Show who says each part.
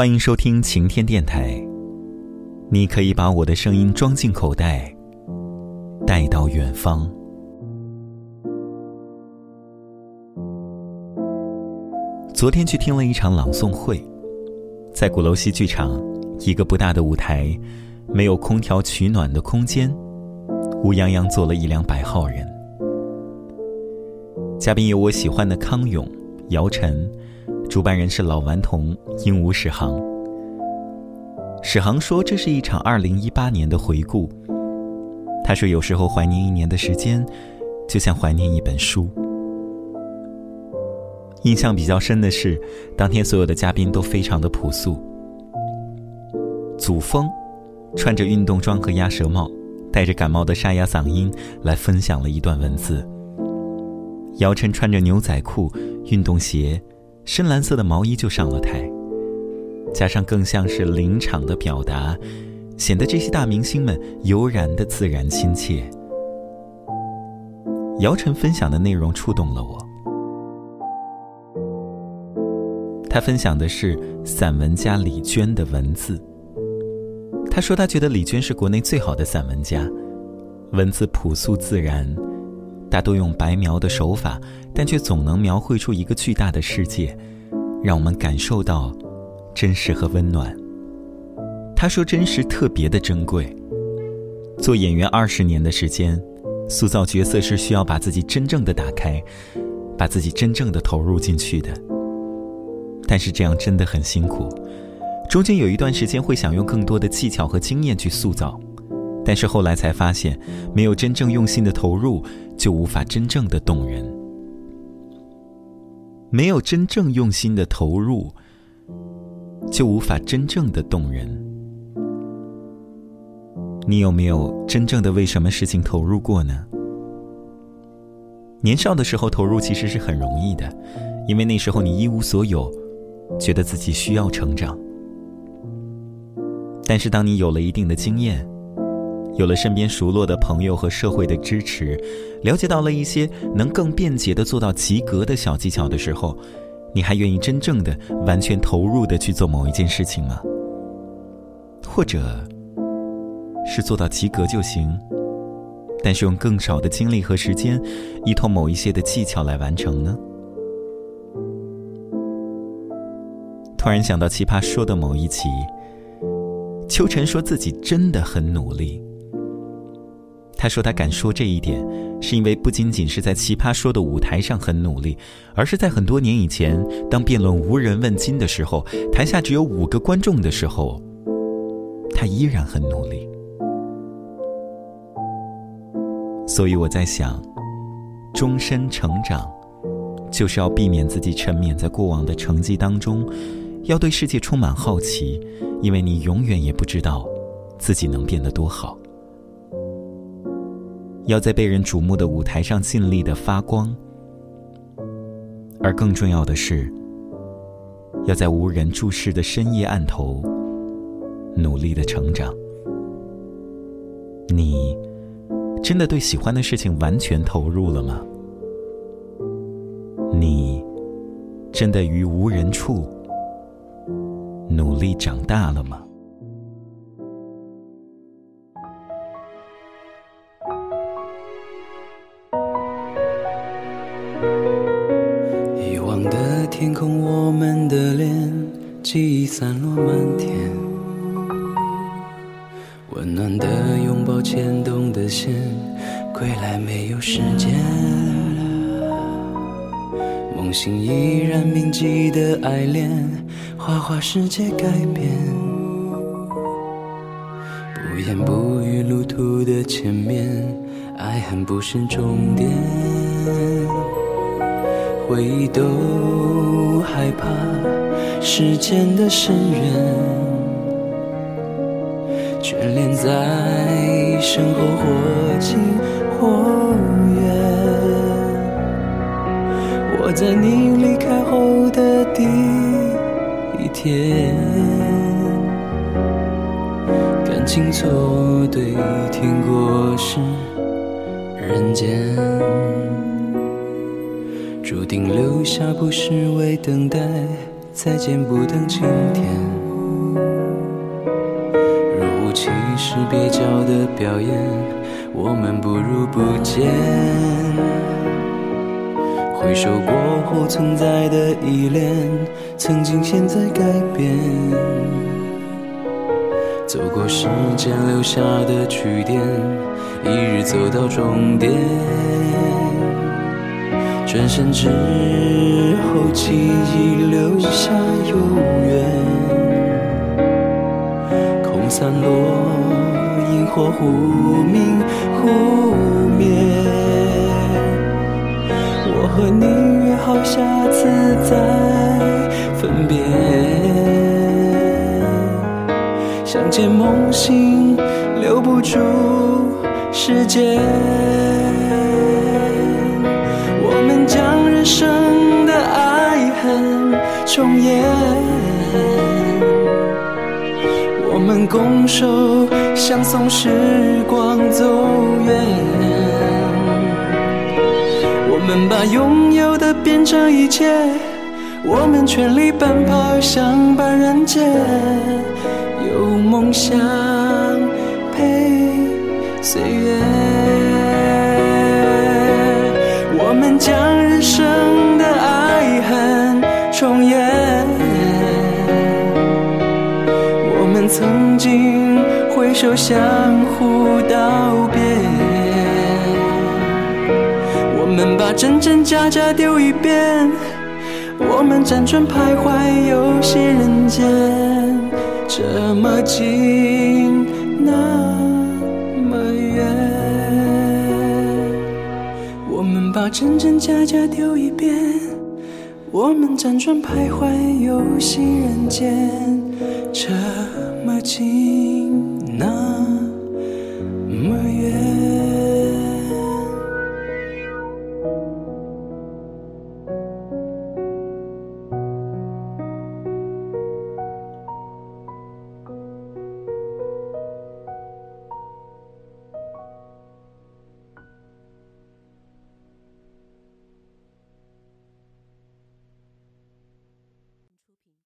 Speaker 1: 欢迎收听晴天电台。你可以把我的声音装进口袋，带到远方。昨天去听了一场朗诵会，在鼓楼西剧场，一个不大的舞台，没有空调取暖的空间，乌泱泱坐了一两百号人。嘉宾有我喜欢的康永、姚晨。主办人是老顽童鹦鹉史航。史航说：“这是一场二零一八年的回顾。”他说：“有时候怀念一年的时间，就像怀念一本书。”印象比较深的是，当天所有的嘉宾都非常的朴素。祖峰穿着运动装和鸭舌帽，带着感冒的沙哑嗓音来分享了一段文字。姚晨穿着牛仔裤、运动鞋。深蓝色的毛衣就上了台，加上更像是临场的表达，显得这些大明星们悠然的自然亲切。姚晨分享的内容触动了我，他分享的是散文家李娟的文字。他说他觉得李娟是国内最好的散文家，文字朴素自然。大多用白描的手法，但却总能描绘出一个巨大的世界，让我们感受到真实和温暖。他说：“真实特别的珍贵。做演员二十年的时间，塑造角色是需要把自己真正的打开，把自己真正的投入进去的。但是这样真的很辛苦，中间有一段时间会想用更多的技巧和经验去塑造。”但是后来才发现，没有真正用心的投入，就无法真正的动人。没有真正用心的投入，就无法真正的动人。你有没有真正的为什么事情投入过呢？年少的时候投入其实是很容易的，因为那时候你一无所有，觉得自己需要成长。但是当你有了一定的经验，有了身边熟络的朋友和社会的支持，了解到了一些能更便捷的做到及格的小技巧的时候，你还愿意真正的、完全投入的去做某一件事情吗？或者，是做到及格就行，但是用更少的精力和时间，依托某一些的技巧来完成呢？突然想到《奇葩说》的某一期，秋晨说自己真的很努力。他说：“他敢说这一点，是因为不仅仅是在《奇葩说》的舞台上很努力，而是在很多年以前，当辩论无人问津的时候，台下只有五个观众的时候，他依然很努力。所以我在想，终身成长，就是要避免自己沉湎在过往的成绩当中，要对世界充满好奇，因为你永远也不知道自己能变得多好。”要在被人瞩目的舞台上尽力的发光，而更重要的是，要在无人注视的深夜暗头努力的成长。你真的对喜欢的事情完全投入了吗？你真的于无人处努力长大了吗？
Speaker 2: 们的脸，记忆散落满天。温暖的拥抱，牵动的线，归来没有时间。梦醒依然铭记的爱恋，花花世界改变。不言不语路途的前面，爱恨不是终点。回忆都害怕时间的深渊，眷恋在身后或近或远。我在你离开后的第一天，感情错对天过是人间。注定留下不是为等待，再见不等晴天。若无其事蹩脚的表演，我们不如不见。回首过后存在的依恋，曾经现在改变。走过时间留下的句点，一日走到终点。转身之后，记忆留下永远。空散落，萤火忽明忽灭。我和你约好下次再分别。相见梦醒，留不住时间。生的爱恨重演，我们拱手相送，时光走远。我们把拥有的变成一切，我们全力奔跑，相伴人间，有梦想陪岁月。挥手相互道别。我们把真真假假丢一边。我们辗转徘徊游戏人间，这么近那么远。我们。把真真假假丢一边，我们辗转徘徊游戏人间，这么近，那么远。